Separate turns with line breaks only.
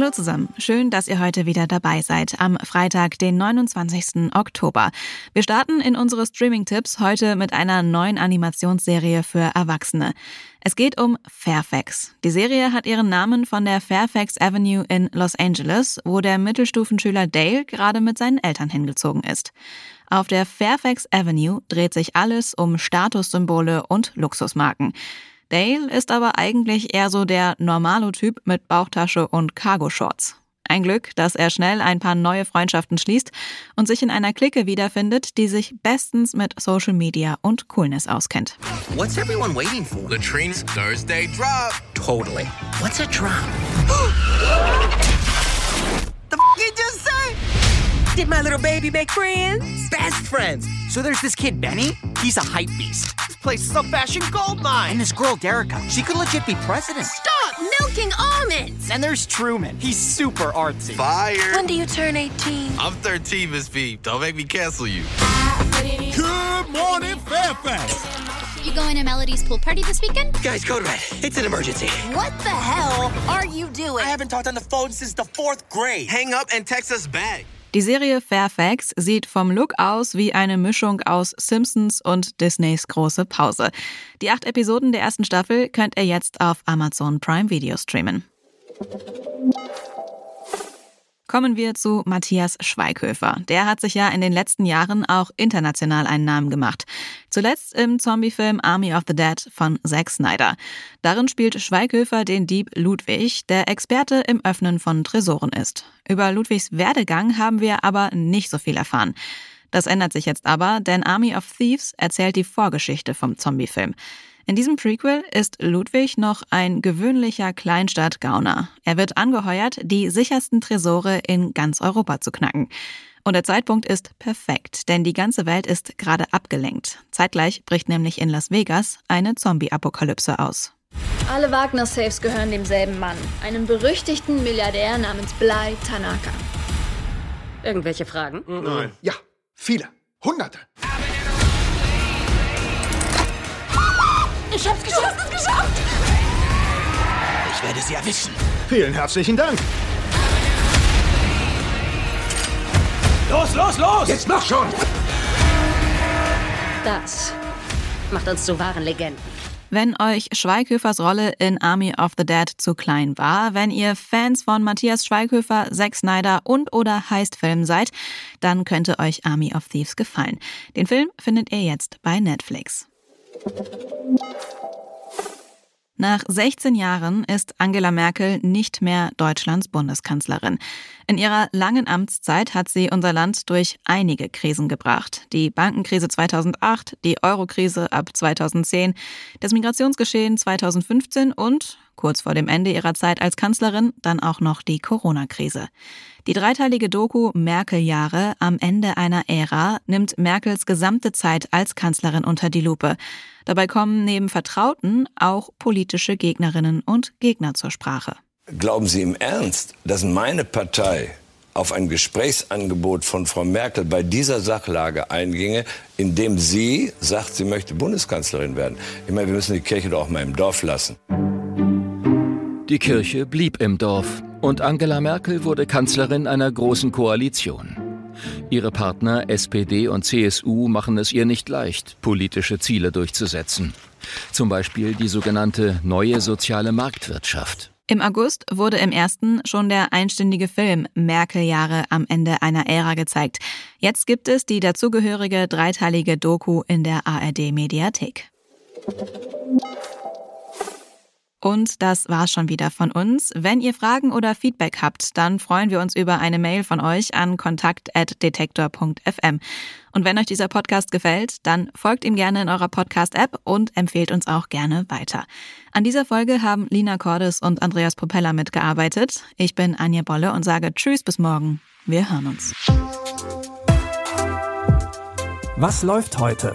Hallo zusammen, schön, dass ihr heute wieder dabei seid am Freitag, den 29. Oktober. Wir starten in unsere Streaming-Tipps heute mit einer neuen Animationsserie für Erwachsene. Es geht um Fairfax. Die Serie hat ihren Namen von der Fairfax Avenue in Los Angeles, wo der Mittelstufenschüler Dale gerade mit seinen Eltern hingezogen ist. Auf der Fairfax Avenue dreht sich alles um Statussymbole und Luxusmarken. Dale ist aber eigentlich eher so der Normalo-Typ mit Bauchtasche und Cargo-Shorts. Ein Glück, dass er schnell ein paar neue Freundschaften schließt und sich in einer Clique wiederfindet, die sich bestens mit Social Media und Coolness auskennt.
What's everyone waiting for?
Latrine's Thursday drop.
Totally. What's a drop? the f you just say? Did my little baby make friends? Best friends. So there's this kid Benny. He's a hype beast. This place is a fashion gold mine. And this girl Derica. She could legit be president.
Stop milking almonds!
And there's Truman. He's super artsy.
Fire.
When do you turn 18?
I'm 13, Miss B. Don't make me cancel you.
Good morning, Fairfax.
You going to Melody's pool party this weekend?
Guys, code red. It's an emergency.
What the hell are you doing?
I haven't talked on the phone since the fourth grade.
Hang up and text us back.
Die Serie Fairfax sieht vom Look aus wie eine Mischung aus Simpsons und Disneys große Pause. Die acht Episoden der ersten Staffel könnt ihr jetzt auf Amazon Prime Video streamen. Kommen wir zu Matthias Schweighöfer. Der hat sich ja in den letzten Jahren auch international einen Namen gemacht. Zuletzt im Zombiefilm Army of the Dead von Zack Snyder. Darin spielt Schweighöfer den Dieb Ludwig, der Experte im Öffnen von Tresoren ist. Über Ludwigs Werdegang haben wir aber nicht so viel erfahren. Das ändert sich jetzt aber, denn Army of Thieves erzählt die Vorgeschichte vom Zombiefilm. In diesem Prequel ist Ludwig noch ein gewöhnlicher Kleinstadt-Gauner. Er wird angeheuert, die sichersten Tresore in ganz Europa zu knacken. Und der Zeitpunkt ist perfekt, denn die ganze Welt ist gerade abgelenkt. Zeitgleich bricht nämlich in Las Vegas eine Zombie-Apokalypse aus.
Alle Wagner-Safes gehören demselben Mann, einem berüchtigten Milliardär namens Blai Tanaka.
Irgendwelche Fragen?
Nein. Ja, viele. Hunderte.
Ich hab's geschafft! Du hast es geschafft!
Ich werde sie erwischen.
Vielen herzlichen Dank.
Los, los, los!
Jetzt mach schon!
Das macht uns zu wahren Legenden.
Wenn euch Schweighöfers Rolle in Army of the Dead zu klein war, wenn ihr Fans von Matthias Schweighöfer, Zack Snyder und oder Heist-Film seid, dann könnte euch Army of Thieves gefallen. Den Film findet ihr jetzt bei Netflix. Nach 16 Jahren ist Angela Merkel nicht mehr Deutschlands Bundeskanzlerin. In ihrer langen Amtszeit hat sie unser Land durch einige Krisen gebracht. Die Bankenkrise 2008, die Eurokrise ab 2010, das Migrationsgeschehen 2015 und, kurz vor dem Ende ihrer Zeit als Kanzlerin, dann auch noch die Corona-Krise. Die dreiteilige Doku Merkel-Jahre am Ende einer Ära nimmt Merkels gesamte Zeit als Kanzlerin unter die Lupe. Dabei kommen neben Vertrauten auch politische Gegnerinnen und Gegner zur Sprache.
Glauben Sie im Ernst, dass meine Partei auf ein Gesprächsangebot von Frau Merkel bei dieser Sachlage einginge, indem sie sagt, sie möchte Bundeskanzlerin werden? Ich meine, wir müssen die Kirche doch auch mal im Dorf lassen.
Die Kirche blieb im Dorf und Angela Merkel wurde Kanzlerin einer großen Koalition. Ihre Partner SPD und CSU machen es ihr nicht leicht, politische Ziele durchzusetzen. Zum Beispiel die sogenannte neue soziale Marktwirtschaft.
Im August wurde im ersten schon der einstündige Film Merkel-Jahre am Ende einer Ära gezeigt. Jetzt gibt es die dazugehörige dreiteilige Doku in der ARD-Mediathek. Und das war's schon wieder von uns. Wenn ihr Fragen oder Feedback habt, dann freuen wir uns über eine Mail von euch an kontakt.detektor.fm. Und wenn euch dieser Podcast gefällt, dann folgt ihm gerne in eurer Podcast-App und empfehlt uns auch gerne weiter. An dieser Folge haben Lina Cordes und Andreas Propeller mitgearbeitet. Ich bin Anja Bolle und sage Tschüss bis morgen. Wir hören uns.
Was läuft heute?